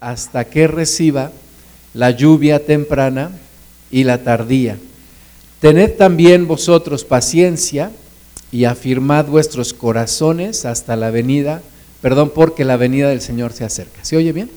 hasta que reciba la lluvia temprana y la tardía. Tened también vosotros paciencia y afirmad vuestros corazones hasta la venida, perdón, porque la venida del Señor se acerca. ¿Se oye bien?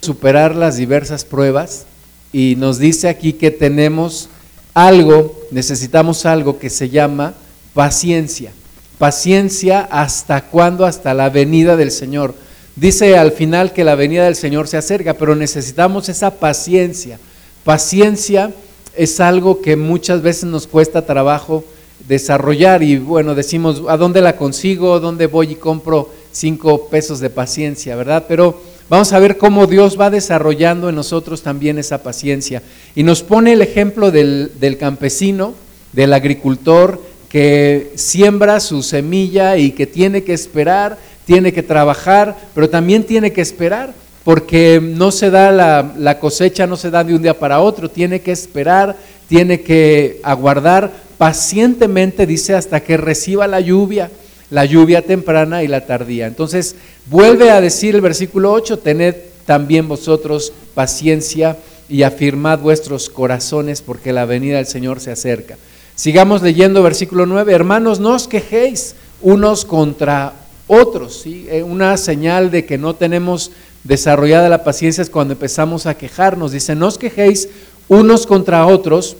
Superar las diversas pruebas y nos dice aquí que tenemos algo, necesitamos algo que se llama paciencia. Paciencia hasta cuándo, hasta la venida del Señor Dice al final que la venida del Señor se acerca, pero necesitamos esa paciencia. Paciencia es algo que muchas veces nos cuesta trabajo desarrollar y bueno, decimos, ¿a dónde la consigo? ¿Dónde voy y compro cinco pesos de paciencia? ¿Verdad? Pero vamos a ver cómo Dios va desarrollando en nosotros también esa paciencia. Y nos pone el ejemplo del, del campesino, del agricultor que siembra su semilla y que tiene que esperar tiene que trabajar, pero también tiene que esperar, porque no se da la, cosecha, no se da de un día para otro, tiene que esperar, tiene que aguardar pacientemente, dice, hasta que reciba la lluvia, la lluvia temprana y la tardía. Entonces, vuelve a decir el versículo 8, tened también vosotros paciencia y afirmad vuestros corazones porque la venida del Señor se acerca. Sigamos leyendo versículo 9, hermanos, no os quejéis unos contra otros. ¿sí? Eh, una señal de que no tenemos desarrollada la paciencia es cuando empezamos a quejarnos. Dice, no os quejéis unos contra otros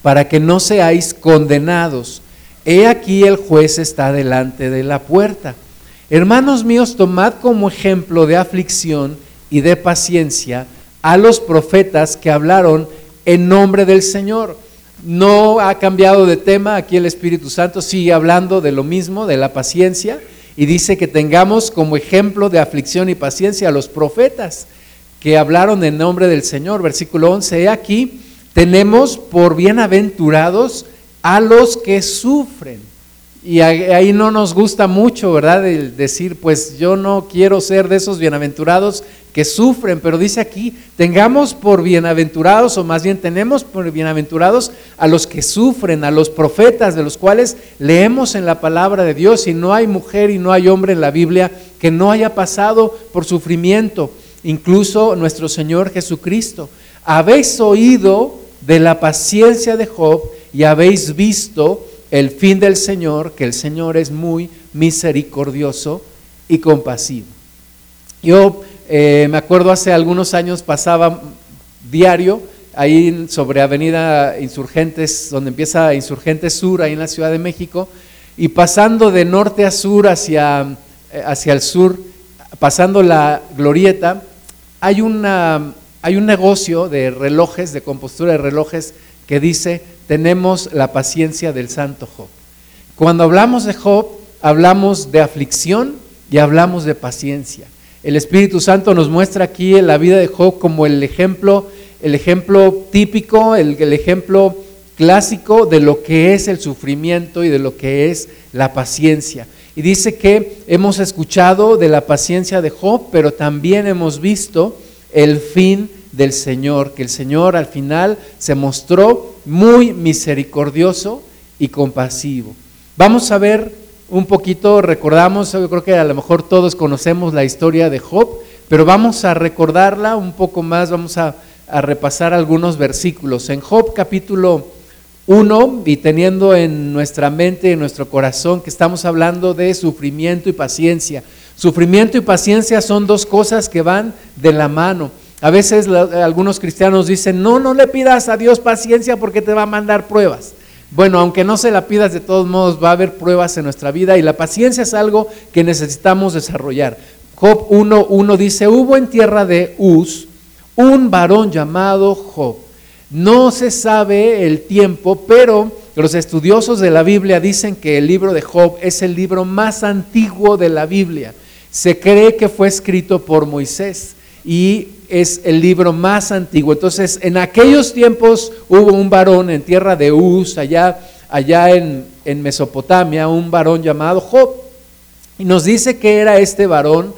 para que no seáis condenados. He aquí el juez está delante de la puerta. Hermanos míos, tomad como ejemplo de aflicción y de paciencia a los profetas que hablaron en nombre del Señor. No ha cambiado de tema, aquí el Espíritu Santo sigue hablando de lo mismo, de la paciencia y dice que tengamos como ejemplo de aflicción y paciencia a los profetas que hablaron en nombre del Señor. Versículo 11, aquí tenemos por bienaventurados a los que sufren. Y ahí no nos gusta mucho, ¿verdad? El decir, pues yo no quiero ser de esos bienaventurados que sufren, pero dice aquí, tengamos por bienaventurados, o más bien tenemos por bienaventurados a los que sufren, a los profetas, de los cuales leemos en la palabra de Dios, y no hay mujer y no hay hombre en la Biblia que no haya pasado por sufrimiento, incluso nuestro Señor Jesucristo. Habéis oído de la paciencia de Job y habéis visto el fin del Señor, que el Señor es muy misericordioso y compasivo. Yo eh, me acuerdo hace algunos años pasaba diario ahí sobre Avenida Insurgentes, donde empieza Insurgentes Sur, ahí en la Ciudad de México, y pasando de norte a sur hacia, eh, hacia el sur, pasando la glorieta, hay, una, hay un negocio de relojes, de compostura de relojes, que dice, tenemos la paciencia del santo Job. Cuando hablamos de Job, hablamos de aflicción y hablamos de paciencia. El Espíritu Santo nos muestra aquí en la vida de Job como el ejemplo, el ejemplo típico, el, el ejemplo clásico de lo que es el sufrimiento y de lo que es la paciencia. Y dice que hemos escuchado de la paciencia de Job, pero también hemos visto el fin del Señor, que el Señor al final se mostró muy misericordioso y compasivo. Vamos a ver un poquito, recordamos, yo creo que a lo mejor todos conocemos la historia de Job, pero vamos a recordarla un poco más, vamos a, repasar algunos versículos. En Job capítulo 1, y teniendo en nuestra mente y en nuestro corazón que estamos hablando de sufrimiento y paciencia. Sufrimiento y paciencia son dos cosas que van de la mano. A veces algunos cristianos dicen, no, no le pidas a Dios paciencia porque te va a mandar pruebas. Bueno, aunque no se la pidas, de todos modos va a haber pruebas en nuestra vida y la paciencia es algo que necesitamos desarrollar. Job 1.1 dice, hubo en tierra de Uz un varón llamado Job. No se sabe el tiempo, pero los estudiosos de la Biblia dicen que el libro de Job es el libro más antiguo de la Biblia. Se cree que fue escrito por Moisés y es el libro más antiguo. Entonces, en aquellos tiempos hubo un varón en tierra de Uz, allá, allá en, en Mesopotamia, un varón llamado Job. Y nos dice que era este varón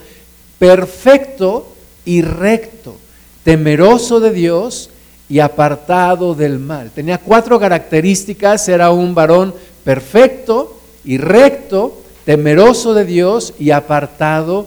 perfecto y recto, temeroso de Dios y apartado del mal. Tenía cuatro características, era un varón perfecto y recto, temeroso de Dios y apartado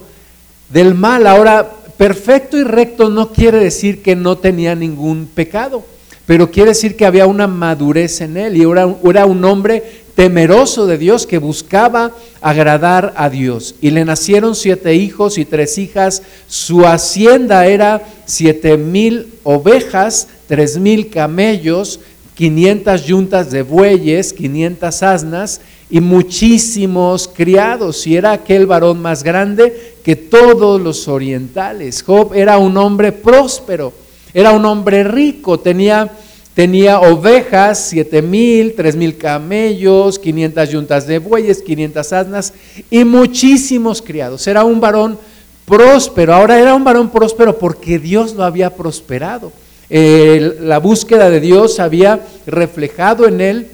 del mal. Ahora, perfecto y recto no quiere decir que no tenía ningún pecado, pero quiere decir que había una madurez en él y era, un hombre temeroso de Dios que buscaba agradar a Dios. Y le nacieron siete hijos y tres hijas. Su hacienda era siete mil ovejas, tres mil camellos, quinientas yuntas de bueyes, quinientas asnas y muchísimos criados. Y era aquel varón más grande que todos los orientales. Job era un hombre próspero, era un hombre rico, tenía Tenía ovejas, siete mil, tres mil camellos, 500 yuntas de bueyes, 500 asnas y muchísimos criados. Era un varón próspero. Ahora era un varón próspero porque Dios lo había prosperado. la búsqueda de Dios había reflejado en él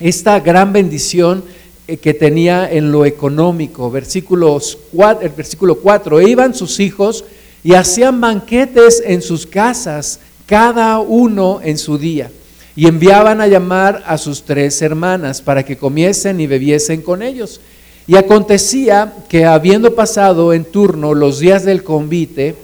esta gran bendición que tenía en lo económico. Versículos el versículo 4, e iban sus hijos y hacían banquetes en sus casas cada uno en su día, y enviaban a llamar a sus tres hermanas para que comiesen y bebiesen con ellos. Y acontecía que habiendo pasado en turno los días del convite,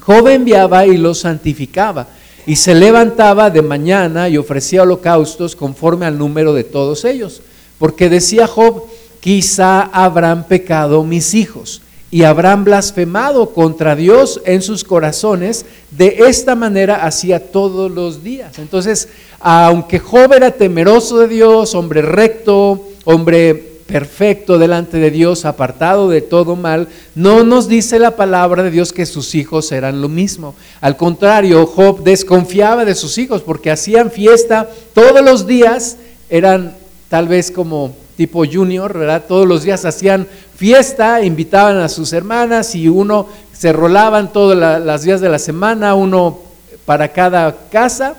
Job enviaba y los santificaba, y se levantaba de mañana y ofrecía holocaustos conforme al número de todos ellos, porque decía Job, quizá habrán pecado mis hijos y habrán blasfemado contra Dios en sus corazones. De esta manera hacía todos los días. Entonces, aunque Job era temeroso de Dios, hombre recto, hombre perfecto delante de Dios, apartado de todo mal, no nos dice la palabra de Dios que sus hijos eran lo mismo. Al contrario, Job desconfiaba de sus hijos porque hacían fiesta todos los días, eran tal vez como tipo junior, ¿verdad? Todos los días hacían fiesta, invitaban a sus hermanas y uno se rolaban todos los días de la semana, uno para cada casa,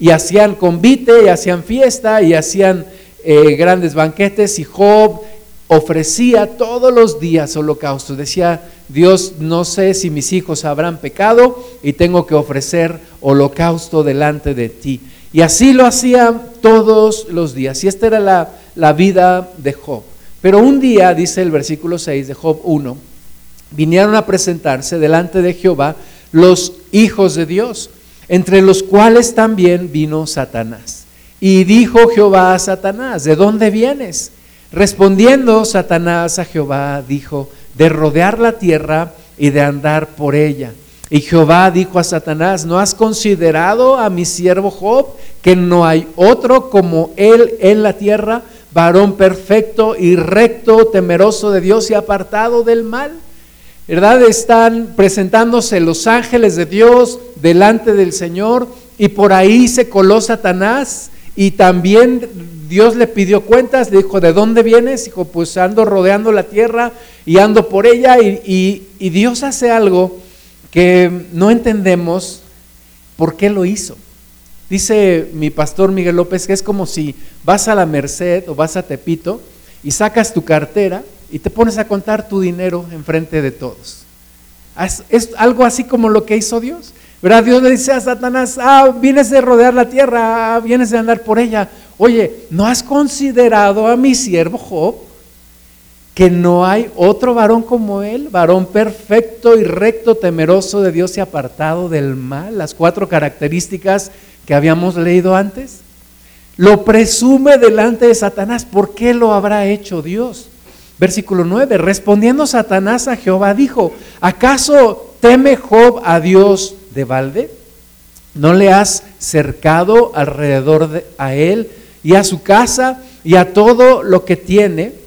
y hacían convite, y hacían fiesta, y hacían eh, grandes banquetes, y Job ofrecía todos los días holocausto. Decía, Dios, no sé si mis hijos habrán pecado y tengo que ofrecer holocausto delante de ti. Y así lo hacía todos los días. Y esta era la, la vida de Job. Pero un día, dice el versículo 6 de Job 1, vinieron a presentarse delante de Jehová los hijos de Dios, entre los cuales también vino Satanás. Y dijo Jehová a Satanás, ¿de dónde vienes? Respondiendo Satanás a Jehová, dijo, de rodear la tierra y de andar por ella. Y Jehová dijo a Satanás, ¿no has considerado a mi siervo Job, que no hay otro como él en la tierra? varón perfecto y recto, temeroso de Dios y apartado del mal. ¿Verdad? Están presentándose los ángeles de Dios delante del Señor y por ahí se coló Satanás y también Dios le pidió cuentas, le dijo, ¿de dónde vienes? Dijo, pues ando rodeando la tierra y ando por ella y, y Dios hace algo que no entendemos por qué lo hizo. Dice mi pastor Miguel López que es como si vas a la Merced o vas a Tepito y sacas tu cartera y te pones a contar tu dinero enfrente de todos. Es, algo así como lo que hizo Dios. ¿Verdad? Dios le dice a Satanás, ah, vienes de rodear la tierra, ah, vienes de andar por ella. Oye, ¿no has considerado a mi siervo Job? Que no hay otro varón como él, varón perfecto y recto, temeroso de Dios y apartado del mal. Las cuatro características que habíamos leído antes. Lo presume delante de Satanás. ¿Por qué lo habrá hecho Dios? Versículo 9. Respondiendo Satanás a Jehová, dijo, ¿acaso teme Job a Dios de balde? ¿No le has cercado alrededor de, a él y a su casa y a todo lo que tiene?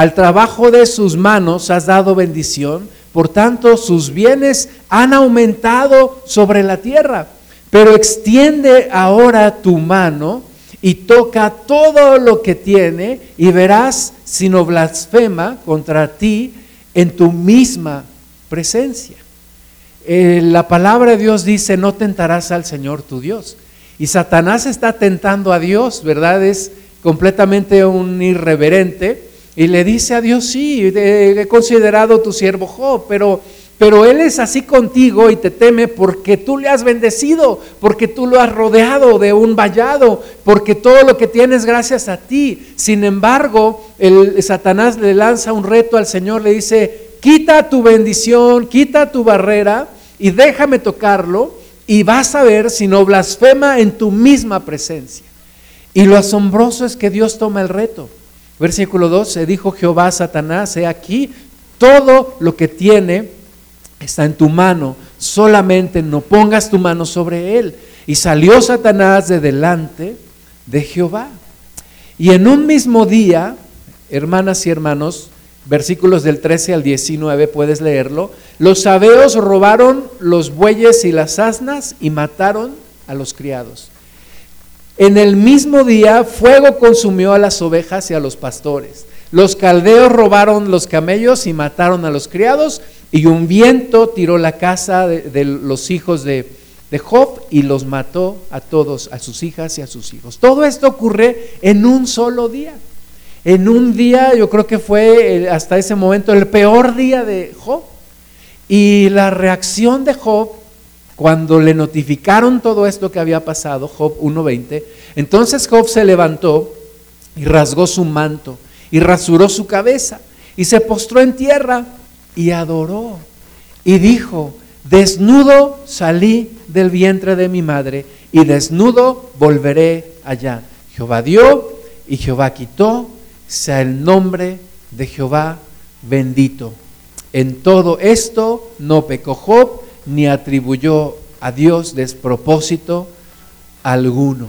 Al trabajo de sus manos has dado bendición, por tanto sus bienes han aumentado sobre la tierra. Pero extiende ahora tu mano y toca todo lo que tiene y verás si no blasfema contra ti en tu misma presencia. Eh, la palabra de Dios dice, no tentarás al Señor tu Dios. Y Satanás está tentando a Dios, ¿verdad? Es completamente un irreverente. Y le dice a Dios, sí, he considerado tu siervo Job, pero pero Él es así contigo y te teme porque tú le has bendecido, porque tú lo has rodeado de un vallado, porque todo lo que tienes gracias a ti. Sin embargo, el Satanás le lanza un reto al Señor, le dice, quita tu bendición, quita tu barrera y déjame tocarlo y vas a ver si no blasfema en tu misma presencia. Y lo asombroso es que Dios toma el reto. Versículo 12, dijo Jehová a Satanás, he aquí, todo lo que tiene está en tu mano, solamente no pongas tu mano sobre él. Y salió Satanás de delante de Jehová. Y en un mismo día, hermanas y hermanos, versículos del 13 al 19, puedes leerlo, los sabeos robaron los bueyes y las asnas y mataron a los criados. En el mismo día fuego consumió a las ovejas y a los pastores. Los caldeos robaron los camellos y mataron a los criados, y un viento tiró la casa de, los hijos de, de Job y los mató a todos, a sus hijas y a sus hijos. Todo esto ocurre en un solo día. En un día, yo creo que fue hasta ese momento el peor día de Job. Y la reacción de Job, cuando le notificaron todo esto que había pasado, Job 1.20, entonces Job se levantó y rasgó su manto y rasuró su cabeza y se postró en tierra y adoró y dijo, desnudo salí del vientre de mi madre y desnudo volveré allá. Jehová dio y Jehová quitó, sea el nombre de Jehová bendito. En todo esto no pecó Job ni atribuyó a Dios despropósito alguno.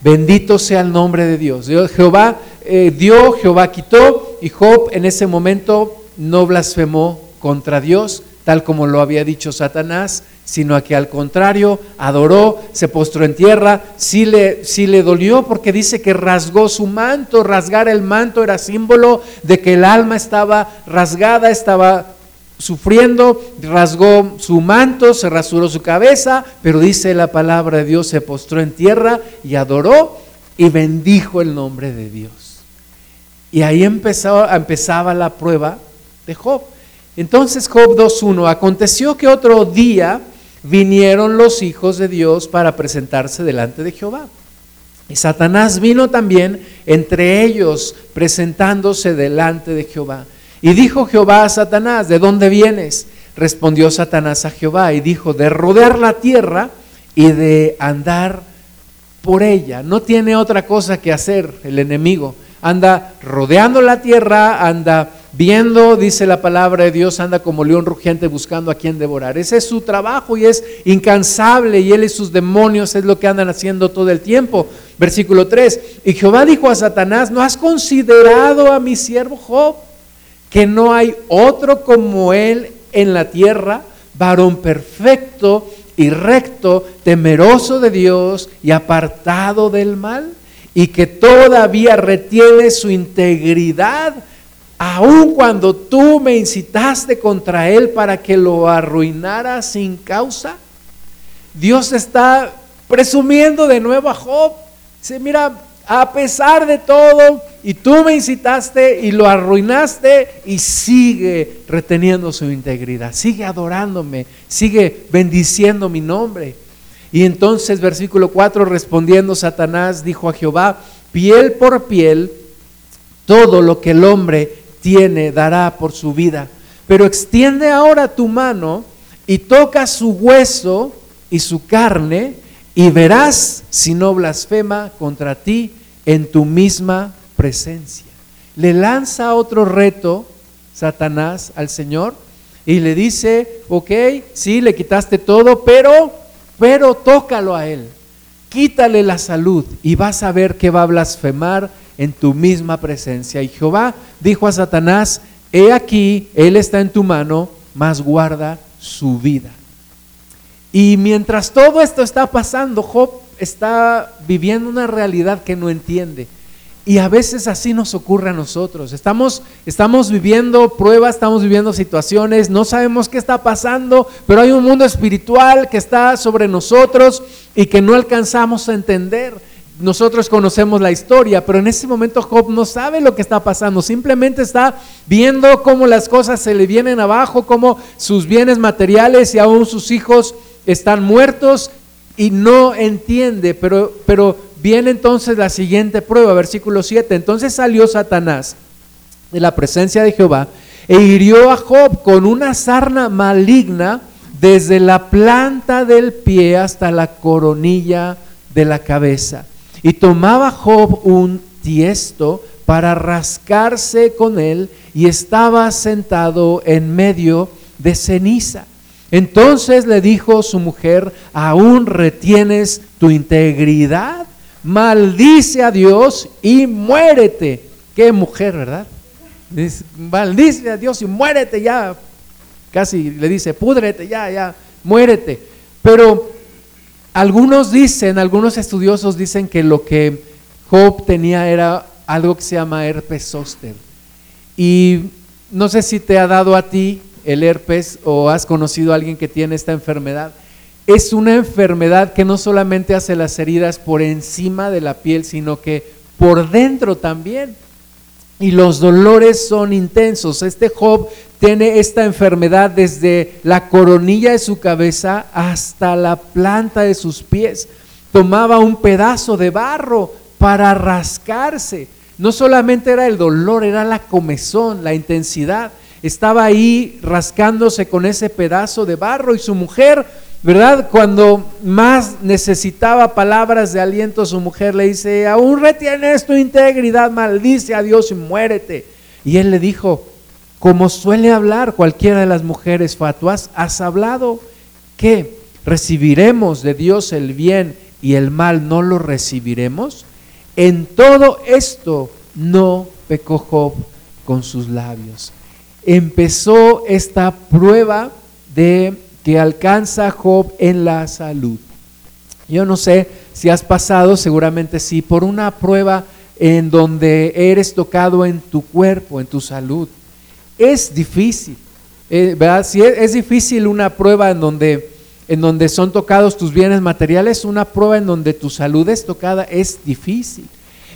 Bendito sea el nombre de Dios. Jehová eh, dio, Jehová quitó, y Job en ese momento no blasfemó contra Dios, tal como lo había dicho Satanás, sino que al contrario adoró, se postró en tierra, sí le, sí le dolió porque dice que rasgó su manto, rasgar el manto era símbolo de que el alma estaba rasgada, estaba sufriendo, rasgó su manto, se rasuró su cabeza, pero dice la palabra de Dios, se postró en tierra y adoró y bendijo el nombre de Dios. Y ahí empezó, empezaba la prueba de Job. Entonces Job 2.1, aconteció que otro día vinieron los hijos de Dios para presentarse delante de Jehová. Y Satanás vino también entre ellos presentándose delante de Jehová. Y dijo Jehová a Satanás, ¿de dónde vienes? Respondió Satanás a Jehová y dijo, de rodear la tierra y de andar por ella. No tiene otra cosa que hacer el enemigo. Anda rodeando la tierra, anda viendo, dice la palabra de Dios, anda como león rugiente buscando a quien devorar. Ese es su trabajo y es incansable y él y sus demonios es lo que andan haciendo todo el tiempo. Versículo 3, y Jehová dijo a Satanás, ¿no has considerado a mi siervo Job? Que no hay otro como él en la tierra, varón perfecto y recto, temeroso de Dios y apartado del mal, y que todavía retiene su integridad aun cuando tú me incitaste contra él para que lo arruinara sin causa. Dios está presumiendo de nuevo a Job. Dice, mira, a pesar de todo, y tú me incitaste y lo arruinaste, y sigue reteniendo su integridad, sigue adorándome, sigue bendiciendo mi nombre. Y entonces, versículo 4, respondiendo Satanás, dijo a Jehová, piel por piel, todo lo que el hombre tiene, dará por su vida. Pero extiende ahora tu mano y toca su hueso y su carne y verás si no blasfema contra ti en tu misma presencia. Le lanza otro reto Satanás al Señor y le dice, ok, sí, le quitaste todo, pero, pero tócalo a él, quítale la salud y vas a ver que va a blasfemar en tu misma presencia. Y Jehová dijo a Satanás, he aquí, Él está en tu mano, mas guarda su vida. Y mientras todo esto está pasando, Job está viviendo una realidad que no entiende. Y a veces así nos ocurre a nosotros. Estamos, estamos viviendo pruebas, estamos viviendo situaciones, no sabemos qué está pasando, pero hay un mundo espiritual que está sobre nosotros y que no alcanzamos a entender nosotros conocemos la historia, pero en ese momento Job no sabe lo que está pasando, simplemente está viendo cómo las cosas se le vienen abajo, cómo sus bienes materiales y aún sus hijos están muertos y no entiende, pero, pero viene entonces la siguiente prueba, versículo 7, entonces salió Satanás de la presencia de Jehová e hirió a Job con una sarna maligna desde la planta del pie hasta la coronilla de la cabeza. Y tomaba Job un tiesto para rascarse con él y estaba sentado en medio de ceniza. Entonces le dijo su mujer, ¿aún retienes tu integridad? Maldice a Dios y muérete. Qué mujer, ¿verdad? maldice a Dios y muérete ya. Casi le dice, púdrete ya, ya, muérete. Pero algunos dicen, algunos estudiosos dicen que lo que Job tenía era algo que se llama herpes zóster. Y no sé si te ha dado a ti el herpes o has conocido a alguien que tiene esta enfermedad. Es una enfermedad que no solamente hace las heridas por encima de la piel, sino que por dentro también. Y los dolores son intensos. Este Job tiene esta enfermedad desde la coronilla de su cabeza hasta la planta de sus pies. Tomaba un pedazo de barro para rascarse. No solamente era el dolor, era la comezón, la intensidad estaba ahí rascándose con ese pedazo de barro y su mujer, ¿verdad? Cuando más necesitaba palabras de aliento, su mujer le dice, aún retienes tu integridad, maldice a Dios y muérete. Y él le dijo, como suele hablar cualquiera de las mujeres fatuas, has hablado que recibiremos de Dios el bien y el mal no lo recibiremos. En todo esto no pecó Job con sus labios empezó esta prueba de que alcanza Job en la salud. Yo no sé si has pasado, seguramente sí, por una prueba en donde eres tocado en tu cuerpo, en tu salud. Es difícil, eh, ¿verdad? Si es, difícil una prueba en donde, en donde son tocados tus bienes materiales, una prueba en donde tu salud es tocada es difícil.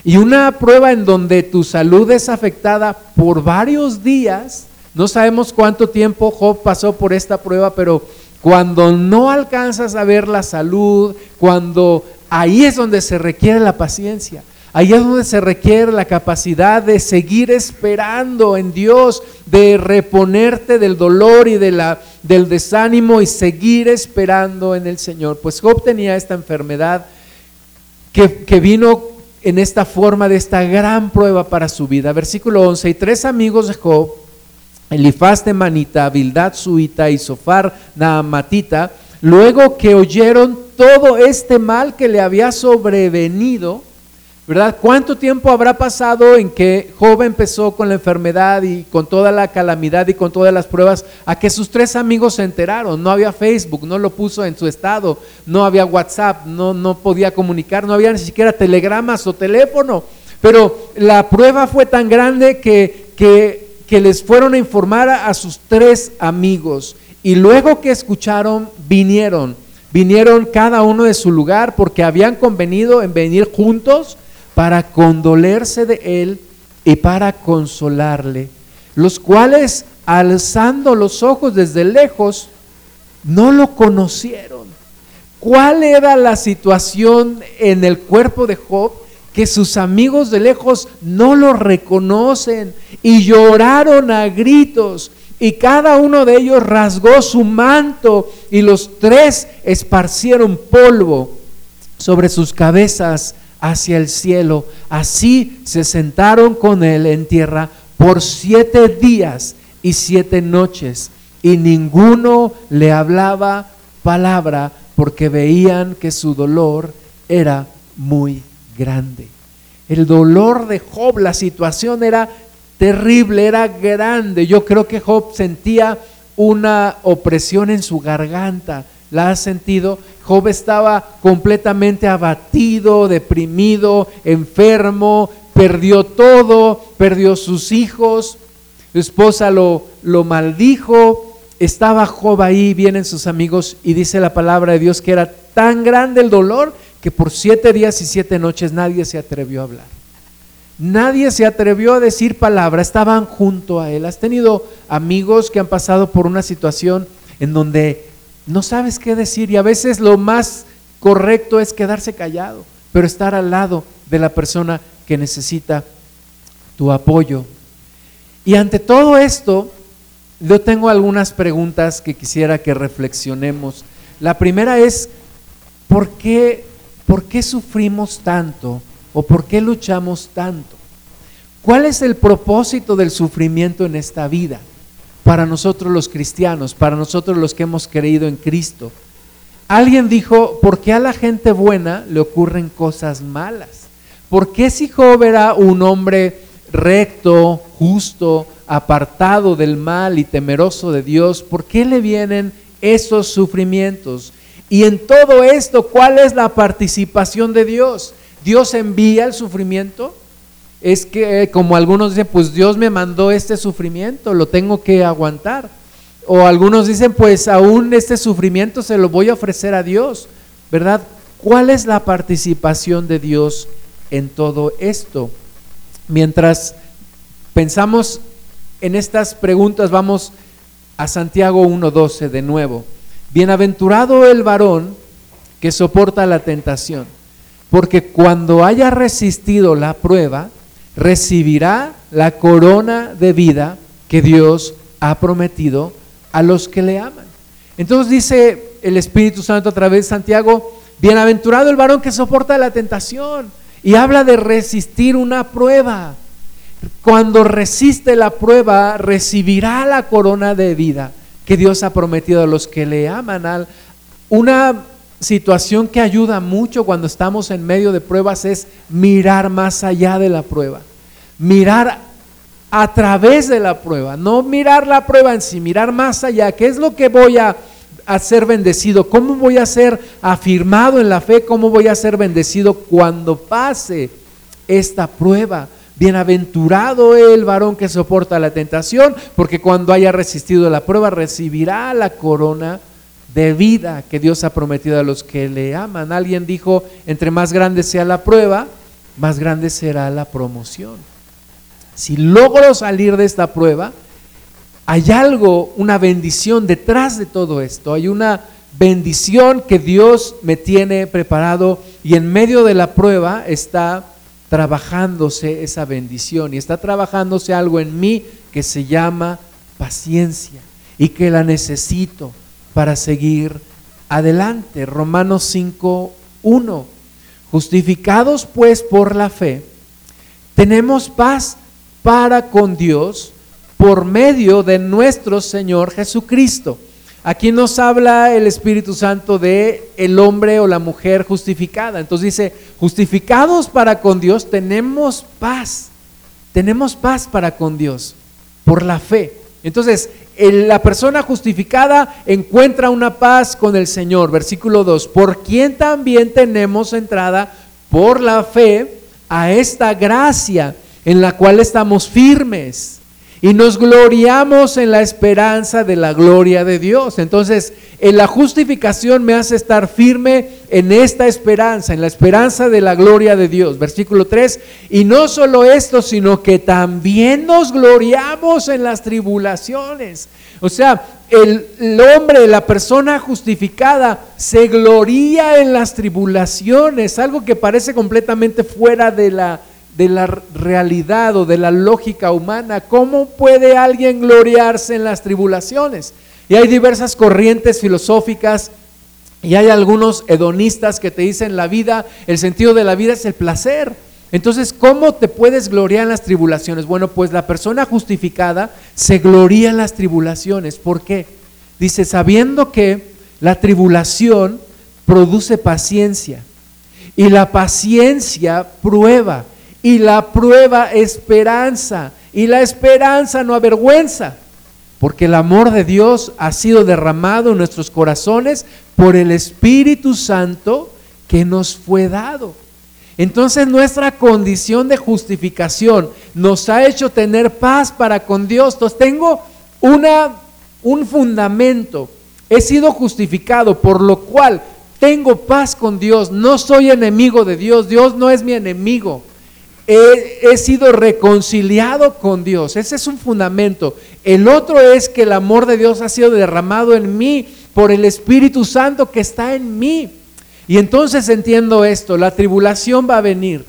Y una prueba en donde tu salud es afectada por varios días, no sabemos cuánto tiempo Job pasó por esta prueba, pero cuando no alcanzas a ver la salud, cuando ahí es donde se requiere la paciencia. Ahí es donde se requiere la capacidad de seguir esperando en Dios, de reponerte del dolor y de la, del desánimo y seguir esperando en el Señor. Pues Job tenía esta enfermedad que, que vino en esta forma de esta gran prueba para su vida. Versículo 11, y tres amigos de Job Elifaz de Manita, Bildad Suita y Sofar Naamatita, luego que oyeron todo este mal que le había sobrevenido, ¿verdad? ¿Cuánto tiempo habrá pasado en que Job empezó con la enfermedad y con toda la calamidad y con todas las pruebas a que sus tres amigos se enteraron? No había Facebook, no lo puso en su estado, no había WhatsApp, no, no podía comunicar, no había ni siquiera telegramas o teléfono. Pero la prueba fue tan grande que, que que les fueron a informar a, sus tres amigos y luego que escucharon vinieron, vinieron cada uno de su lugar porque habían convenido en venir juntos para condolerse de él y para consolarle, los cuales alzando los ojos desde lejos no lo conocieron. ¿Cuál era la situación en el cuerpo de Job? Que sus amigos de lejos no lo reconocen y lloraron a gritos y cada uno de ellos rasgó su manto y los tres esparcieron polvo sobre sus cabezas hacia el cielo. Así se sentaron con él en tierra por siete días y siete noches y ninguno le hablaba palabra porque veían que su dolor era muy grande. El dolor de Job, la situación era terrible, era grande. Yo creo que Job sentía una opresión en su garganta. ¿La has sentido? Job estaba completamente abatido, deprimido, enfermo, perdió todo, perdió sus hijos, su esposa lo, lo maldijo. Estaba Job ahí, vienen sus amigos y dice la palabra de Dios que era tan grande el dolor que por siete días y siete noches nadie se atrevió a hablar. Nadie se atrevió a decir palabra, estaban junto a él. Has tenido amigos que han pasado por una situación en donde no sabes qué decir y a veces lo más correcto es quedarse callado, pero estar al lado de la persona que necesita tu apoyo. Y ante todo esto, yo tengo algunas preguntas que quisiera que reflexionemos. La primera es, ¿por qué, ¿por qué sufrimos tanto o por qué luchamos tanto? ¿Cuál es el propósito del sufrimiento en esta vida? Para nosotros los cristianos, para nosotros los que hemos creído en Cristo. Alguien dijo, ¿por qué a la gente buena le ocurren cosas malas? ¿Por qué si Job era un hombre recto, justo, apartado del mal y temeroso de Dios, ¿por qué le vienen esos sufrimientos? Y en todo esto, ¿cuál es la participación de Dios? ¿Dios envía el sufrimiento? Es que, eh, como algunos dicen, pues Dios me mandó este sufrimiento, lo tengo que aguantar. O algunos dicen, pues aún este sufrimiento se lo voy a ofrecer a Dios, ¿verdad? ¿Cuál es la participación de Dios en todo esto? Mientras pensamos en estas preguntas, vamos a Santiago 1.12 de nuevo. Bienaventurado el varón que soporta la tentación, porque cuando haya resistido la prueba, recibirá la corona de vida que Dios ha prometido a los que le aman. Entonces dice el Espíritu Santo a través de Santiago, bienaventurado el varón que soporta la tentación y habla de resistir una prueba. Cuando resiste la prueba, recibirá la corona de vida que Dios ha prometido a los que le aman. Una situación que ayuda mucho cuando estamos en medio de pruebas es mirar más allá de la prueba. Mirar a través de la prueba, no mirar la prueba en sí, mirar más allá. ¿Qué es lo que voy a, a ser bendecido? ¿Cómo voy a ser afirmado en la fe? ¿Cómo voy a ser bendecido cuando pase esta prueba? Bienaventurado el varón que soporta la tentación, porque cuando haya resistido la prueba recibirá la corona de vida que Dios ha prometido a los que le aman. Alguien dijo, entre más grande sea la prueba, más grande será la promoción. Si logro salir de esta prueba, hay algo, una bendición detrás de todo esto. Hay una bendición que Dios me tiene preparado y en medio de la prueba está trabajándose esa bendición y está trabajándose algo en mí que se llama paciencia y que la necesito para seguir adelante. Romanos 5, 1. Justificados pues por la fe, tenemos paz para con Dios por medio de nuestro Señor Jesucristo Aquí nos habla el Espíritu Santo de el hombre o la mujer justificada. Entonces dice, justificados para con Dios tenemos paz. Tenemos paz para con Dios por la fe. Entonces, la persona justificada encuentra una paz con el Señor. Versículo 2, por quien también tenemos entrada por la fe a esta gracia en la cual estamos firmes y nos gloriamos en la esperanza de la gloria de Dios. Entonces, en la justificación me hace estar firme en esta esperanza, en la esperanza de la gloria de Dios. Versículo 3, y no solo esto, sino que también nos gloriamos en las tribulaciones. O sea, el, el hombre, la persona justificada, se gloría en las tribulaciones, algo que parece completamente fuera de la de la realidad o de la lógica humana. ¿Cómo puede alguien gloriarse en las tribulaciones? Y hay diversas corrientes filosóficas y hay algunos hedonistas que te dicen la vida, el sentido de la vida es el placer. Entonces, ¿cómo te puedes gloriar en las tribulaciones? Bueno, pues la persona justificada se gloria en las tribulaciones. ¿Por qué? Dice, sabiendo que la tribulación produce paciencia y la paciencia prueba y la prueba esperanza. Y la esperanza no avergüenza, porque el amor de Dios ha sido derramado en nuestros corazones por el Espíritu Santo que nos fue dado. Entonces nuestra condición de justificación nos ha hecho tener paz para con Dios. Entonces tengo una, un fundamento. He sido justificado, por lo cual tengo paz con Dios. No soy enemigo de Dios. Dios no es mi enemigo he, sido reconciliado con Dios. Ese es un fundamento. El otro es que el amor de Dios ha sido derramado en mí por el Espíritu Santo que está en mí. Y entonces entiendo esto, la tribulación va a venir,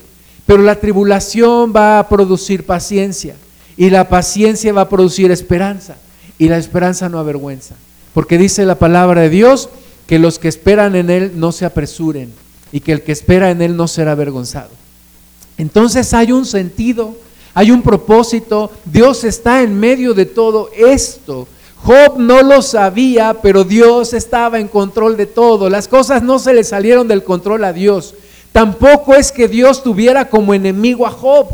pero la tribulación va a producir paciencia. Y la paciencia va a producir esperanza. Y la esperanza no avergüenza. Porque dice la palabra de Dios que los que esperan en Él no se apresuren y que el que espera en Él no será avergonzado. Entonces hay un sentido, hay un propósito, Dios está en medio de todo esto. Job no lo sabía, pero Dios estaba en control de todo. Las cosas no se le salieron del control a Dios. Tampoco es que Dios tuviera como enemigo a Job.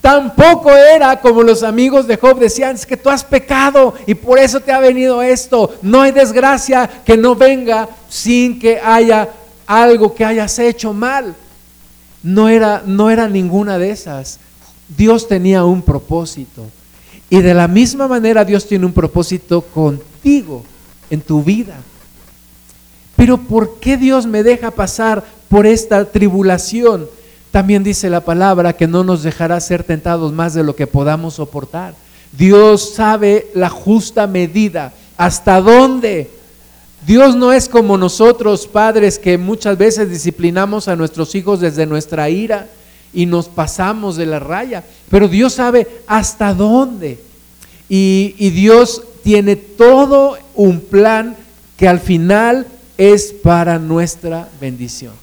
Tampoco era como los amigos de Job decían, es que tú has pecado y por eso te ha venido esto. No hay desgracia que no venga sin que haya algo que hayas hecho mal. No era, no era ninguna de esas. Dios tenía un propósito. Y de la misma manera Dios tiene un propósito contigo en tu vida. Pero ¿por qué Dios me deja pasar por esta tribulación? También dice la palabra que no nos dejará ser tentados más de lo que podamos soportar. Dios sabe la justa medida, hasta dónde. Dios no es como nosotros padres que muchas veces disciplinamos a nuestros hijos desde nuestra ira y nos pasamos de la raya, pero Dios sabe hasta dónde. Y, Dios tiene todo un plan que al final es para nuestra bendición.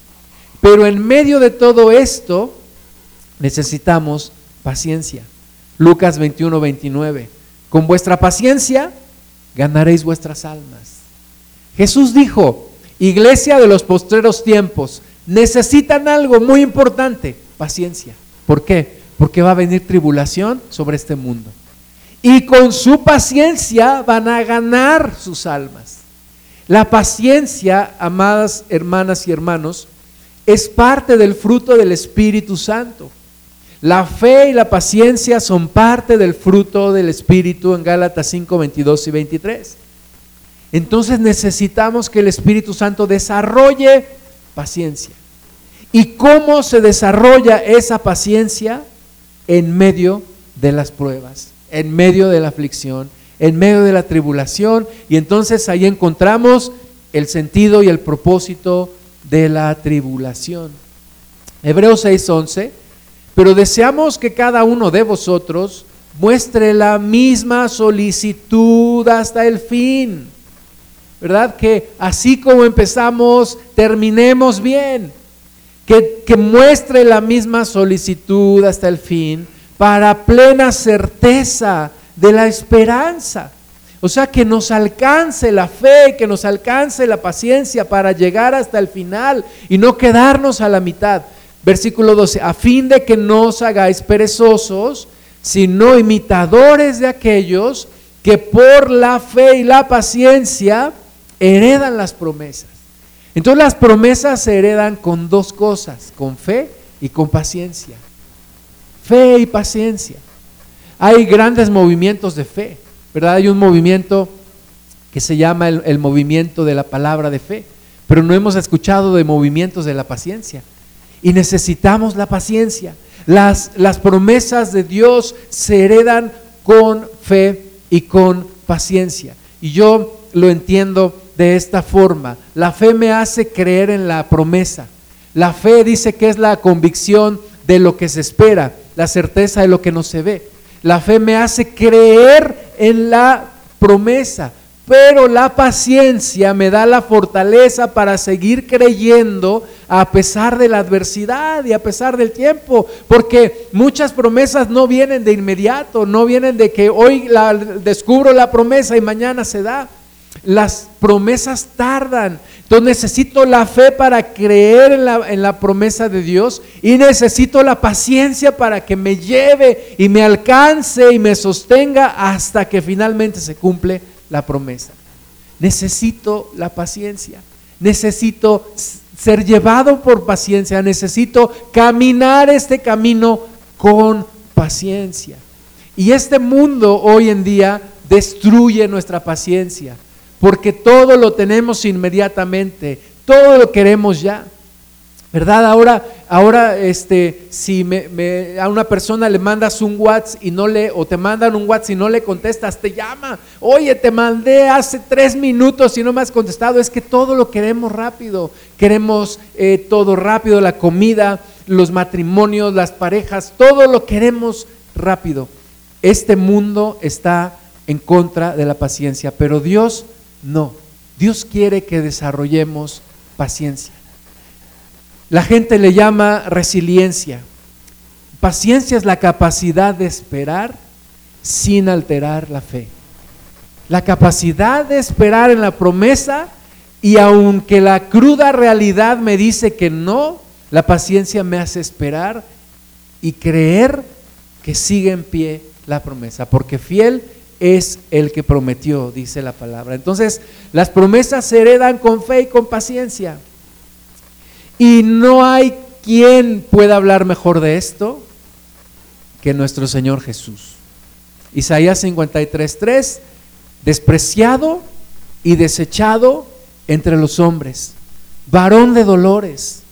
Pero en medio de todo esto necesitamos paciencia. Lucas 21, 29. Con vuestra paciencia ganaréis vuestras almas. Jesús dijo, iglesia de los postreros tiempos, necesitan algo muy importante, paciencia. ¿Por qué? Porque va a venir tribulación sobre este mundo. Y con su paciencia van a ganar sus almas. La paciencia, amadas hermanas y hermanos, es parte del fruto del Espíritu Santo. La fe y la paciencia son parte del fruto del Espíritu en Gálatas 5, 22 y 23. Entonces necesitamos que el Espíritu Santo desarrolle paciencia. ¿Y cómo se desarrolla esa paciencia? En medio de las pruebas, en medio de la aflicción, en medio de la tribulación. Y entonces ahí encontramos el sentido y el propósito de la tribulación. Hebreos 6:11, pero deseamos que cada uno de vosotros muestre la misma solicitud hasta el fin. ¿Verdad? Que así como empezamos, terminemos bien. Que, que muestre la misma solicitud hasta el fin para plena certeza de la esperanza. O sea, que nos alcance la fe, que nos alcance la paciencia para llegar hasta el final y no quedarnos a la mitad. Versículo 12, a fin de que no os hagáis perezosos, sino imitadores de aquellos que por la fe y la paciencia heredan las promesas. Entonces las promesas se heredan con dos cosas, con fe y con paciencia. Fe y paciencia. Hay grandes movimientos de fe. ¿verdad? Hay un movimiento que se llama el, movimiento de la palabra de fe, pero no hemos escuchado de movimientos de la paciencia. Y necesitamos la paciencia. Las, las promesas de Dios se heredan con fe y con paciencia. Y yo lo entiendo de esta forma. La fe me hace creer en la promesa. La fe dice que es la convicción de lo que se espera, la certeza de lo que no se ve. La fe me hace creer en la promesa, pero la paciencia me da la fortaleza para seguir creyendo a pesar de la adversidad y a pesar del tiempo, porque muchas promesas no vienen de inmediato, no vienen de que hoy la, descubro la promesa y mañana se da. Las promesas tardan. Entonces necesito la fe para creer en la, en la, promesa de Dios y necesito la paciencia para que me lleve y me alcance y me sostenga hasta que finalmente se cumple la promesa. Necesito la paciencia. Necesito ser llevado por paciencia. Necesito caminar este camino con paciencia. Y este mundo hoy en día destruye nuestra paciencia porque todo lo tenemos inmediatamente, todo lo queremos ya. ¿Verdad? Ahora, ahora este, si a una persona le mandas un WhatsApp y no le, o te mandan un WhatsApp y no le contestas, te llama, oye, te mandé hace tres minutos y no me has contestado, es que todo lo queremos rápido, queremos eh, todo rápido, la comida, los matrimonios, las parejas, todo lo queremos rápido. Este mundo está en contra de la paciencia, pero Dios no. Dios quiere que desarrollemos paciencia. La gente le llama resiliencia. Paciencia es la capacidad de esperar sin alterar la fe. La capacidad de esperar en la promesa y aunque la cruda realidad me dice que no, la paciencia me hace esperar y creer que sigue en pie la promesa, porque fiel es el que prometió, dice la palabra. Entonces, las promesas se heredan con fe y con paciencia. Y no hay quien pueda hablar mejor de esto que nuestro Señor Jesús. Isaías 53:3, despreciado y desechado entre los hombres, varón de dolores,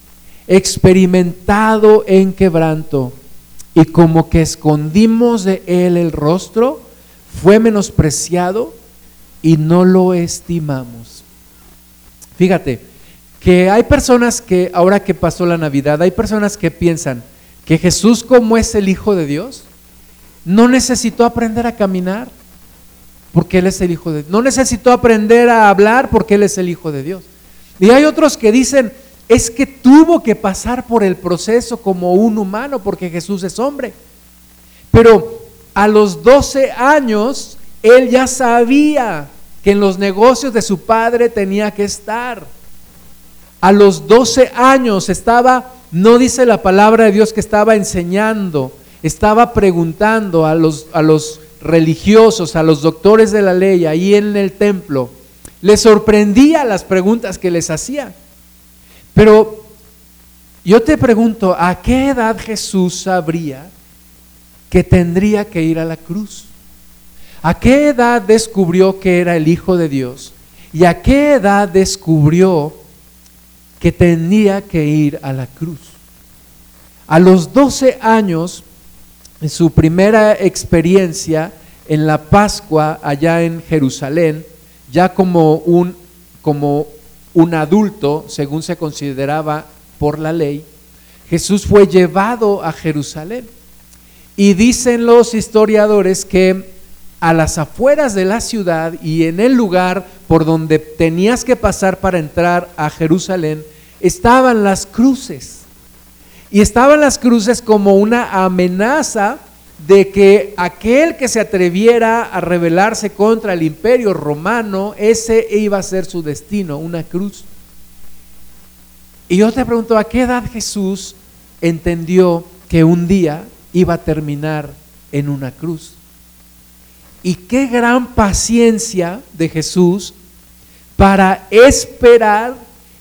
experimentado en quebranto, y como que escondimos de él el rostro, fue menospreciado y no lo estimamos. Fíjate que hay personas que, ahora que pasó la Navidad, hay personas que piensan que Jesús como es el Hijo de Dios, no necesitó aprender a caminar porque Él es el Hijo de Dios. No necesitó aprender a hablar porque Él es el Hijo de Dios. Y hay otros que dicen, es que tuvo que pasar por el proceso como un humano porque Jesús es hombre. Pero a los 12 años, Él ya sabía que en los negocios de su padre tenía que estar. A los 12 años estaba, no dice la palabra de Dios que estaba enseñando, estaba preguntando a los, a los religiosos, a los doctores de la ley ahí en el templo, les sorprendía las preguntas que les hacía. Pero yo te pregunto, ¿a qué edad Jesús sabría que tendría que ir a la cruz? ¿A qué edad descubrió que era el Hijo de Dios? ¿Y a qué edad descubrió que tenía que ir a la cruz? A los 12 años en su primera experiencia en la Pascua allá en Jerusalén, ya como un, como un adulto, según se consideraba por la ley, Jesús fue llevado a Jerusalén. Y dicen los historiadores que a las afueras de la ciudad y en el lugar por donde tenías que pasar para entrar a Jerusalén, estaban las cruces. Y estaban las cruces como una amenaza de que aquel que se atreviera a rebelarse contra el imperio romano, ese iba a ser su destino, una cruz. Y yo te pregunto, ¿a qué edad Jesús entendió que un día iba a terminar en una cruz? Y qué gran paciencia de Jesús para esperar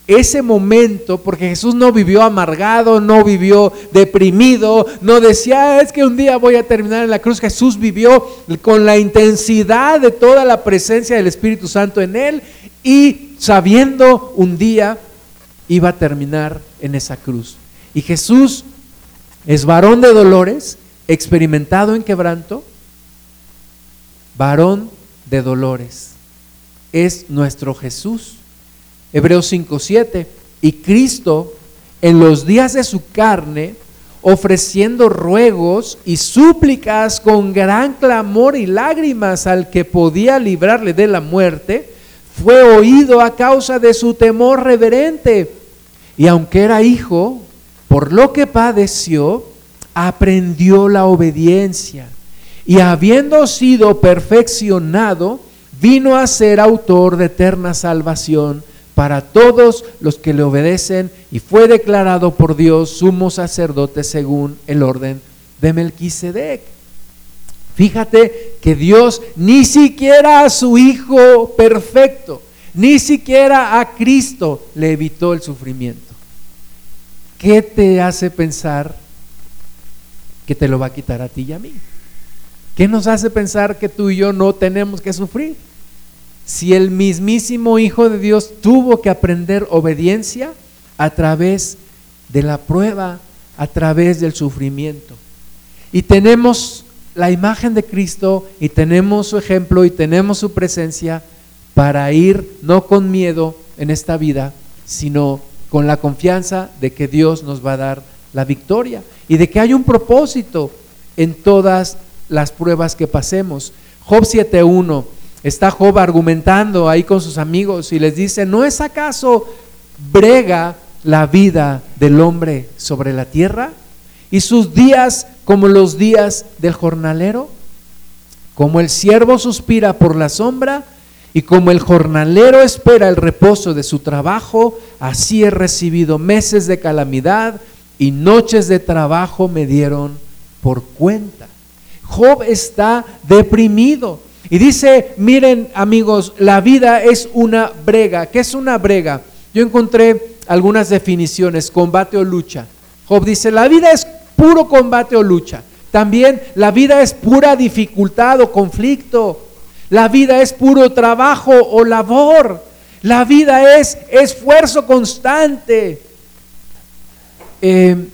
ese momento, porque Jesús no vivió amargado, no vivió deprimido, no decía, ah, es que un día voy a terminar en la cruz. Jesús vivió con la intensidad de toda la presencia del Espíritu Santo en él y sabiendo un día iba a terminar en esa cruz. Y Jesús es varón de dolores, experimentado en quebranto, varón de dolores. Es nuestro Jesús Hebreos 5:7. Y Cristo, en los días de su carne, ofreciendo ruegos y súplicas con gran clamor y lágrimas al que podía librarle de la muerte, fue oído a causa de su temor reverente. Y aunque era hijo, por lo que padeció, aprendió la obediencia. Y habiendo sido perfeccionado, vino a ser autor de eterna salvación para todos los que le obedecen y fue declarado por Dios sumo sacerdote según el orden de Melquisedec. Fíjate que Dios ni siquiera a su Hijo perfecto, ni siquiera a Cristo le evitó el sufrimiento. ¿Qué te hace pensar que te lo va a quitar a ti y a mí? ¿Qué nos hace pensar que tú y yo no tenemos que sufrir? si el mismísimo Hijo de Dios tuvo que aprender obediencia a través de la prueba, a través del sufrimiento. Y tenemos la imagen de Cristo y tenemos su ejemplo y tenemos su presencia para ir no con miedo en esta vida, sino con la confianza de que Dios nos va a dar la victoria y de que hay un propósito en todas las pruebas que pasemos. Job 7.1, está Job argumentando ahí con sus amigos y les dice, ¿no es acaso brega la vida del hombre sobre la tierra? ¿Y sus días como los días del jornalero? Como el siervo suspira por la sombra y como el jornalero espera el reposo de su trabajo, así he recibido meses de calamidad y noches de trabajo me dieron por cuenta. Job está deprimido y dice, miren amigos, la vida es una brega. ¿Qué es una brega? Yo encontré algunas definiciones, combate o lucha. Job dice, la vida es puro combate o lucha. También la vida es pura dificultad o conflicto. La vida es puro trabajo o labor. La vida es esfuerzo constante. Eh,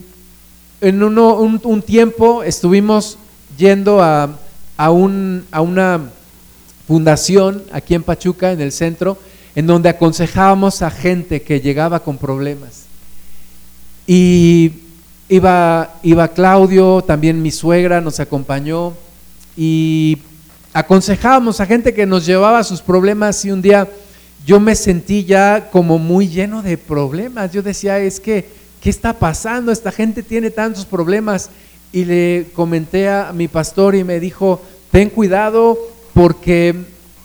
en un, tiempo estuvimos yendo a, a, una fundación aquí en Pachuca, en el centro, en donde aconsejábamos a gente que llegaba con problemas. Y iba, iba Claudio, también mi suegra nos acompañó y aconsejábamos a gente que nos llevaba sus problemas y un día yo me sentí ya como muy lleno de problemas. Yo decía, es que, ¿qué está pasando? Esta gente tiene tantos problemas. Y le comenté a mi pastor y me dijo, ten cuidado porque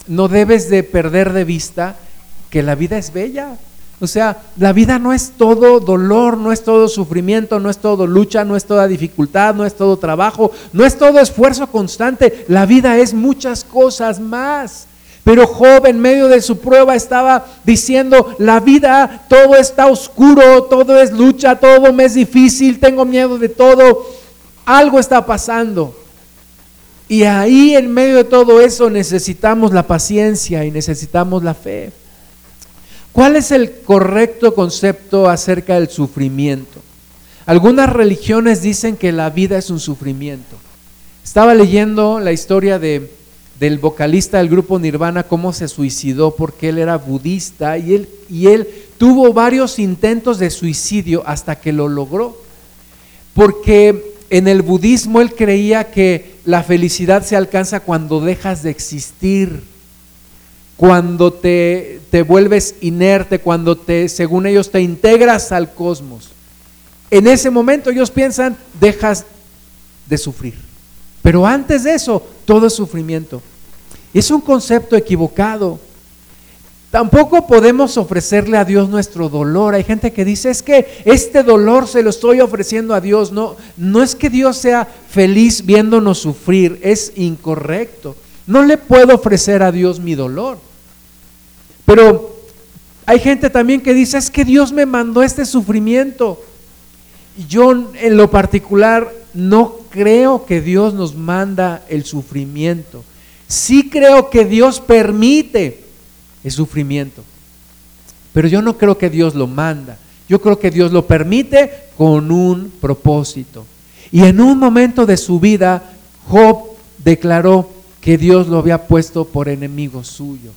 no debes de perder de vista que la vida es bella. O sea, la vida no es todo dolor, no es todo sufrimiento, no es todo lucha, no es toda dificultad, no es todo trabajo, no es todo esfuerzo constante. La vida es muchas cosas más. Pero Job en medio de su prueba estaba diciendo, la vida, todo está oscuro, todo es lucha, todo me es difícil, tengo miedo de todo, algo está pasando. Y ahí en medio de todo eso necesitamos la paciencia y necesitamos la fe. ¿Cuál es el correcto concepto acerca del sufrimiento? Algunas religiones dicen que la vida es un sufrimiento. Estaba leyendo la historia de, del vocalista del grupo Nirvana, cómo se suicidó porque él era budista y él, y él tuvo varios intentos de suicidio hasta que lo logró. Porque en el budismo él creía que la felicidad se alcanza cuando dejas de existir cuando te, te vuelves inerte, cuando te, según ellos, te integras al cosmos. En ese momento ellos piensan, dejas de sufrir. Pero antes de eso, todo es sufrimiento. Es un concepto equivocado. Tampoco podemos ofrecerle a Dios nuestro dolor. Hay gente que dice, es que este dolor se lo estoy ofreciendo a Dios. No, no es que Dios sea feliz viéndonos sufrir, es incorrecto. No le puedo ofrecer a Dios mi dolor. Pero hay gente también que dice, es que Dios me mandó este sufrimiento. Yo en lo particular no creo que Dios nos manda el sufrimiento. Sí creo que Dios permite el sufrimiento. Pero yo no creo que Dios lo manda. Yo creo que Dios lo permite con un propósito. Y en un momento de su vida, Job declaró, que Dios lo había puesto por enemigo suyo.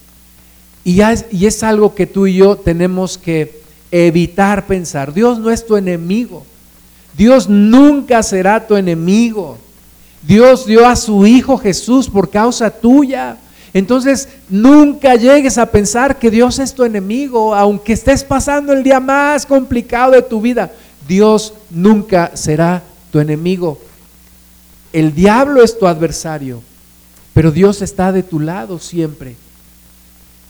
Y, es algo que tú y yo tenemos que evitar pensar. Dios no es tu enemigo. Dios nunca será tu enemigo. Dios dio a su Hijo Jesús por causa tuya. Entonces, nunca llegues a pensar que Dios es tu enemigo, aunque estés pasando el día más complicado de tu vida. Dios nunca será tu enemigo. El diablo es tu adversario pero Dios está de tu lado siempre.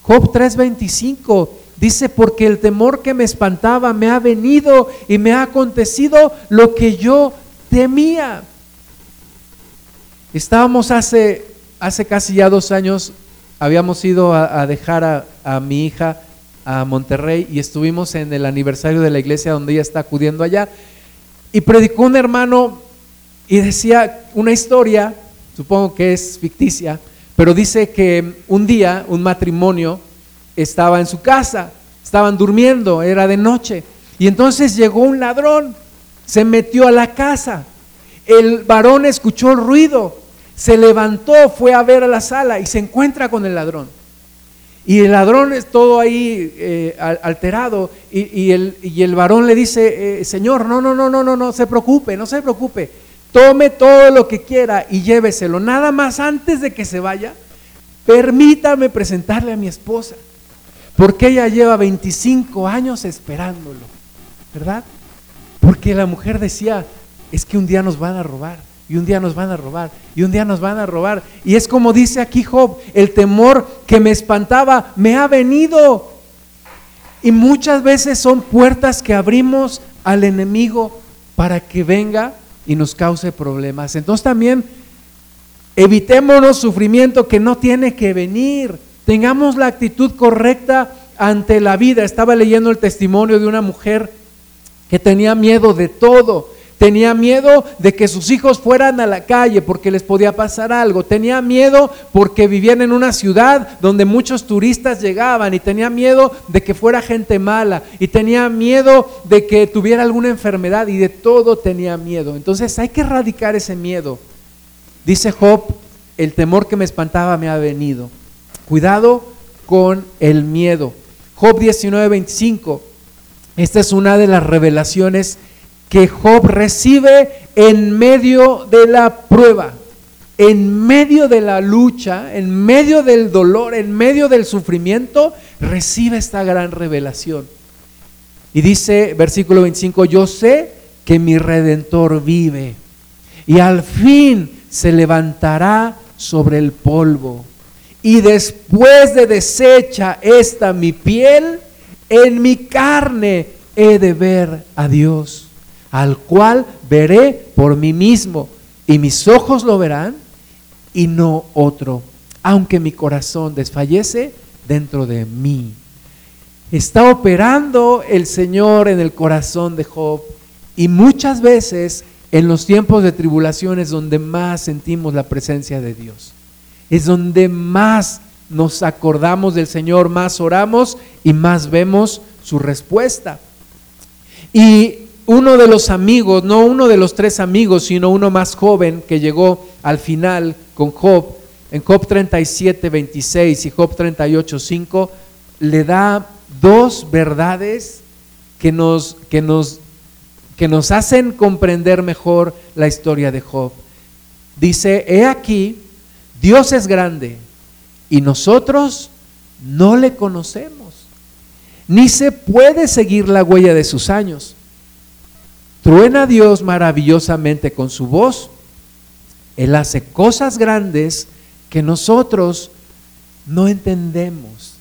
Job 3:25 dice, porque el temor que me espantaba me ha venido y me ha acontecido lo que yo temía. Estábamos hace, hace casi ya dos años, habíamos ido a, dejar a, a mi hija a Monterrey y estuvimos en el aniversario de la iglesia donde ella está acudiendo allá y predicó un hermano y decía una historia supongo que es ficticia, pero dice que un día un matrimonio estaba en su casa, estaban durmiendo, era de noche, y entonces llegó un ladrón, se metió a la casa, el varón escuchó el ruido, se levantó, fue a ver a la sala y se encuentra con el ladrón. Y el ladrón es todo ahí eh, alterado y, el, y, el, varón le dice, eh, Señor, no, no, no, no, no, no se preocupe, no se preocupe tome todo lo que quiera y lléveselo. Nada más antes de que se vaya, permítame presentarle a mi esposa, porque ella lleva 25 años esperándolo, ¿verdad? Porque la mujer decía, es que un día nos van a robar, y un día nos van a robar, y un día nos van a robar. Y es como dice aquí Job, el temor que me espantaba me ha venido. Y muchas veces son puertas que abrimos al enemigo para que venga y nos cause problemas. Entonces también evitémonos sufrimiento que no tiene que venir. Tengamos la actitud correcta ante la vida. Estaba leyendo el testimonio de una mujer que tenía miedo de todo Tenía miedo de que sus hijos fueran a la calle porque les podía pasar algo. Tenía miedo porque vivían en una ciudad donde muchos turistas llegaban y tenía miedo de que fuera gente mala y tenía miedo de que tuviera alguna enfermedad y de todo tenía miedo. Entonces hay que erradicar ese miedo. Dice Job, el temor que me espantaba me ha venido. Cuidado con el miedo. Job 19:25. Esta es una de las revelaciones que Job recibe en medio de la prueba, en medio de la lucha, en medio del dolor, en medio del sufrimiento, recibe esta gran revelación. Y dice, versículo 25, yo sé que mi redentor vive y al fin se levantará sobre el polvo. Y después de deshecha esta mi piel, en mi carne he de ver a Dios al cual veré por mí mismo, y mis ojos lo verán y no otro, aunque mi corazón desfallece dentro de mí. Está operando el Señor en el corazón de Job y muchas veces en los tiempos de tribulaciones donde más sentimos la presencia de Dios. Es donde más nos acordamos del Señor, más oramos y más vemos su respuesta. Y uno de los amigos, no uno de los tres amigos, sino uno más joven que llegó al final con Job, en Job 37, 26 y Job 38, 5, le da dos verdades que nos, que nos, que nos hacen comprender mejor la historia de Job. Dice, he aquí, Dios es grande y nosotros no le conocemos, ni se puede seguir la huella de sus años. Truena Dios maravillosamente con su voz. Él hace cosas grandes que nosotros no entendemos.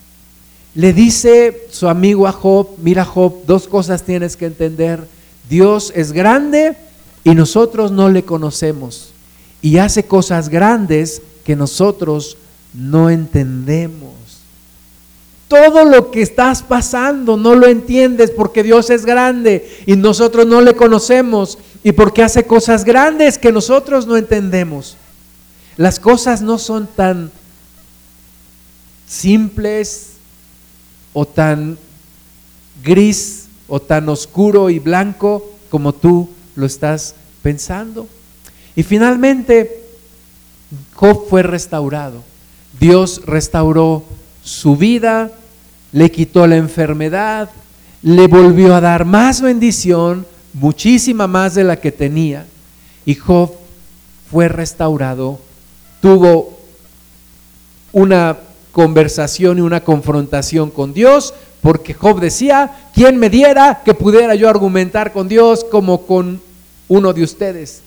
Le dice su amigo a Job, mira Job, dos cosas tienes que entender. Dios es grande y nosotros no le conocemos. Y hace cosas grandes que nosotros no entendemos. Todo lo que estás pasando no lo entiendes porque Dios es grande y nosotros no le conocemos y porque hace cosas grandes que nosotros no entendemos. Las cosas no son tan simples o tan gris o tan oscuro y blanco como tú lo estás pensando. Y finalmente, Job fue restaurado. Dios restauró su vida, le quitó la enfermedad, le volvió a dar más bendición, muchísima más de la que tenía. Y Job fue restaurado, tuvo una conversación y una confrontación con Dios, porque Job decía, ¿quién me diera que pudiera yo argumentar con Dios como con uno de ustedes?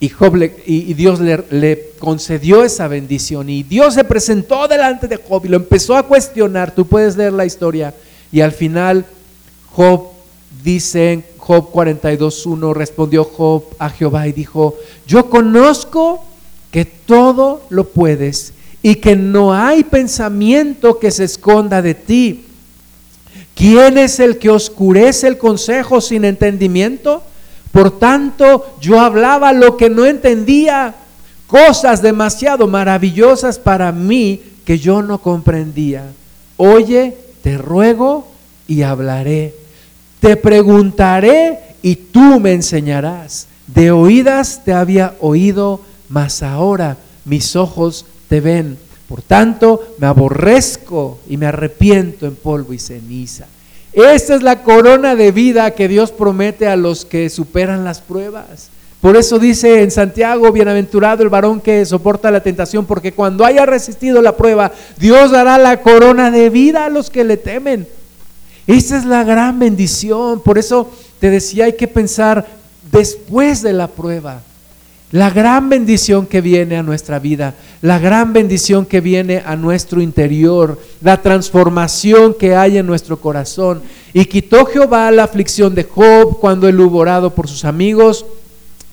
Y, Job y, Dios le, le, concedió esa bendición. Y Dios se presentó delante de Job y lo empezó a cuestionar. Tú puedes leer la historia. Y al final Job dice en Job 42.1, respondió Job a Jehová y dijo, yo conozco que todo lo puedes y que no hay pensamiento que se esconda de ti. ¿Quién es el que oscurece el consejo sin entendimiento? Por tanto, yo hablaba lo que no entendía, cosas demasiado maravillosas para mí que yo no comprendía. Oye, te ruego y hablaré. Te preguntaré y tú me enseñarás. De oídas te había oído, mas ahora mis ojos te ven. Por tanto, me aborrezco y me arrepiento en polvo y ceniza. Esta es la corona de vida que Dios promete a los que superan las pruebas. Por eso dice en Santiago, bienaventurado el varón que soporta la tentación, porque cuando haya resistido la prueba, Dios dará la corona de vida a los que le temen. Esa es la gran bendición. Por eso te decía, hay que pensar después de la prueba. La gran bendición que viene a nuestra vida, la gran bendición que viene a nuestro interior, la transformación que hay en nuestro corazón. Y quitó Jehová la aflicción de Job cuando él hubo orado por sus amigos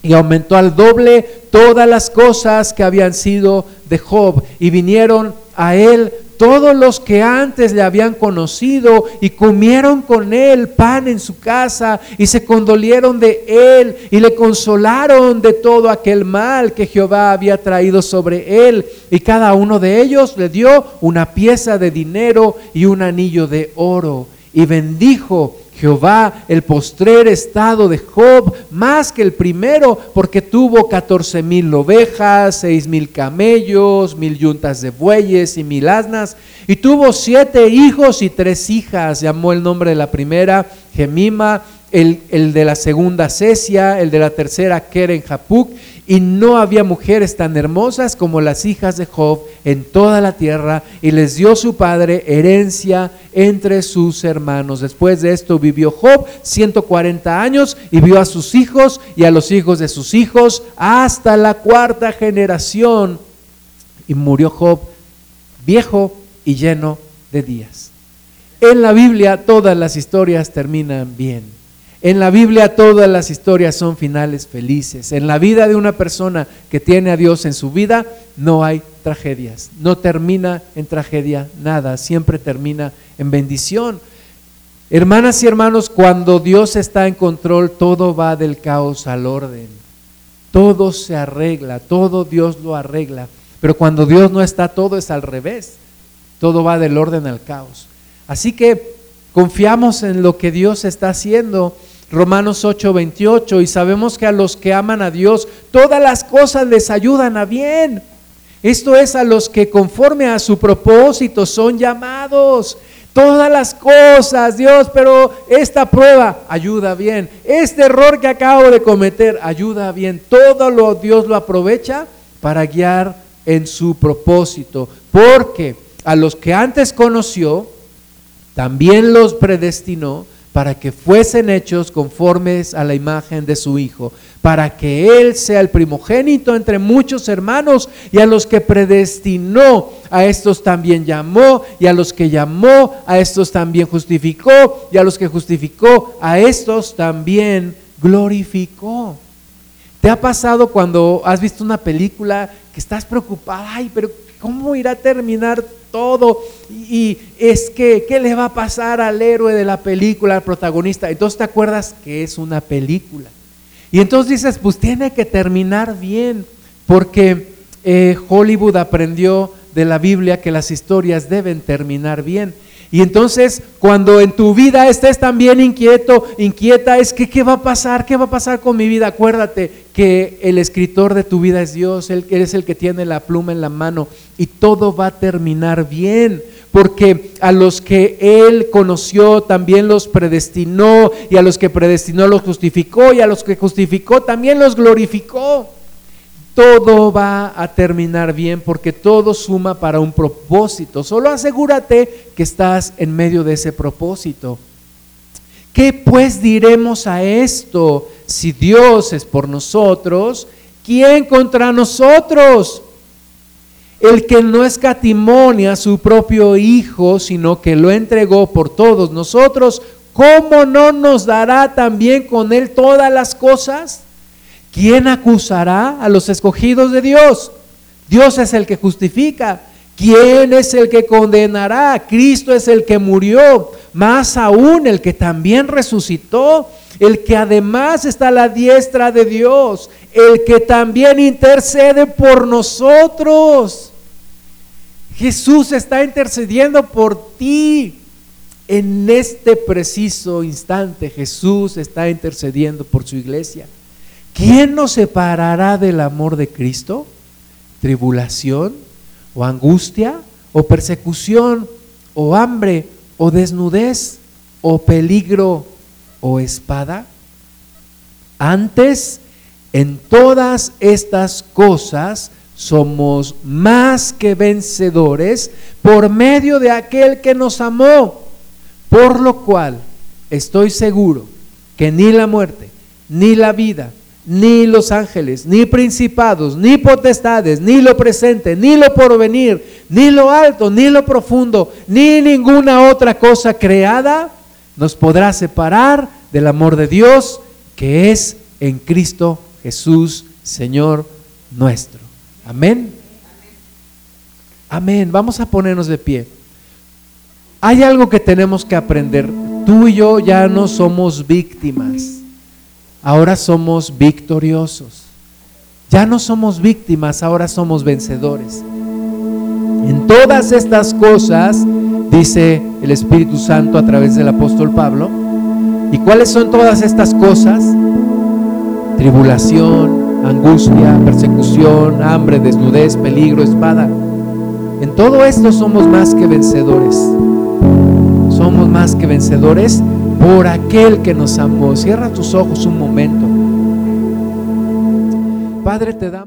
y aumentó al doble todas las cosas que habían sido de Job y vinieron a él todos los que antes le habían conocido y comieron con él pan en su casa y se condolieron de él y le consolaron de todo aquel mal que Jehová había traído sobre él. Y cada uno de ellos le dio una pieza de dinero y un anillo de oro y bendijo Jehová el postrer estado de Job más que el primero, porque tuvo catorce mil ovejas, seis mil camellos, mil yuntas de bueyes y mil asnas, y tuvo siete hijos y tres hijas. Llamó el nombre de la primera Gemima, el, el de la segunda Cesia, el de la tercera Keren Japuk, y no había mujeres tan hermosas como las hijas de Job en toda la tierra, y les dio su padre herencia entre sus hermanos. Después de esto vivió Job 140 años y vio a sus hijos y a los hijos de sus hijos hasta la cuarta generación. Y murió Job viejo y lleno de días. En la Biblia todas las historias terminan bien. En la Biblia todas las historias son finales felices. En la vida de una persona que tiene a Dios en su vida no hay tragedias. No termina en tragedia nada, siempre termina en bendición. Hermanas y hermanos, cuando Dios está en control, todo va del caos al orden. Todo se arregla, todo Dios lo arregla. Pero cuando Dios no está, todo es al revés. Todo va del orden al caos. Así que confiamos en lo que Dios está haciendo Romanos 8, 28, y sabemos que a los que aman a Dios, todas las cosas les ayudan a bien. Esto es a los que conforme a su propósito son llamados. Todas las cosas, Dios, pero esta prueba ayuda bien. Este error que acabo de cometer ayuda bien. Todo lo Dios lo aprovecha para guiar en su propósito. Porque a los que antes conoció, también los predestinó para que fuesen hechos conformes a la imagen de su Hijo, para que Él sea el primogénito entre muchos hermanos, y a los que predestinó, a estos también llamó, y a los que llamó, a estos también justificó, y a los que justificó, a estos también glorificó. ¿Te ha pasado cuando has visto una película que estás preocupada, ay, pero ¿cómo irá a terminar todo? Y, es que, ¿qué le va a pasar al héroe de la película, al protagonista? Entonces te acuerdas que es una película. Y entonces dices, pues tiene que terminar bien, porque eh, Hollywood aprendió de la Biblia que las historias deben terminar bien. Y entonces, cuando en tu vida estés también inquieto, inquieta, es que ¿qué va a pasar? ¿Qué va a pasar con mi vida? Acuérdate que el escritor de tu vida es Dios, Él es el que tiene la pluma en la mano y todo va a terminar bien. Porque a los que Él conoció también los predestinó y a los que predestinó los justificó y a los que justificó también los glorificó todo va a terminar bien porque todo suma para un propósito. Solo asegúrate que estás en medio de ese propósito. ¿Qué pues diremos a esto? Si Dios es por nosotros, ¿quién contra nosotros? El que no escatimonia a su propio Hijo, sino que lo entregó por todos nosotros, ¿cómo no nos dará también con Él todas las cosas? ¿Quién acusará a los escogidos de Dios? Dios es el que justifica. ¿Quién es el que condenará? Cristo es el que murió, más aún el que también resucitó, el que además está a la diestra de Dios, el que también intercede por nosotros. Jesús está intercediendo por ti. En este preciso instante Jesús está intercediendo por su iglesia. ¿quién nos separará del amor de Cristo? ¿Tribulación o angustia o persecución o hambre o desnudez o peligro o espada? Antes En todas estas cosas somos más que vencedores por medio de aquel que nos amó, por lo cual estoy seguro que ni la muerte, ni la vida, ni los ángeles, ni principados, ni potestades, ni lo presente, ni lo porvenir, ni lo alto, ni lo profundo, ni ninguna otra cosa creada nos podrá separar del amor de Dios que es en Cristo Jesús, Señor nuestro. Amén. Amén. Vamos a ponernos de pie. Hay algo que tenemos que aprender. Tú y yo ya no somos víctimas. Ahora somos victoriosos. Ya no somos víctimas, ahora somos vencedores. En todas estas cosas, dice el Espíritu Santo a través del apóstol Pablo, ¿y cuáles son todas estas cosas? Tribulación, angustia, persecución, hambre, desnudez, peligro, espada. En todo esto somos más que vencedores. Somos más que vencedores por aquel que nos amó. Cierra tus ojos un momento. Padre, te damos.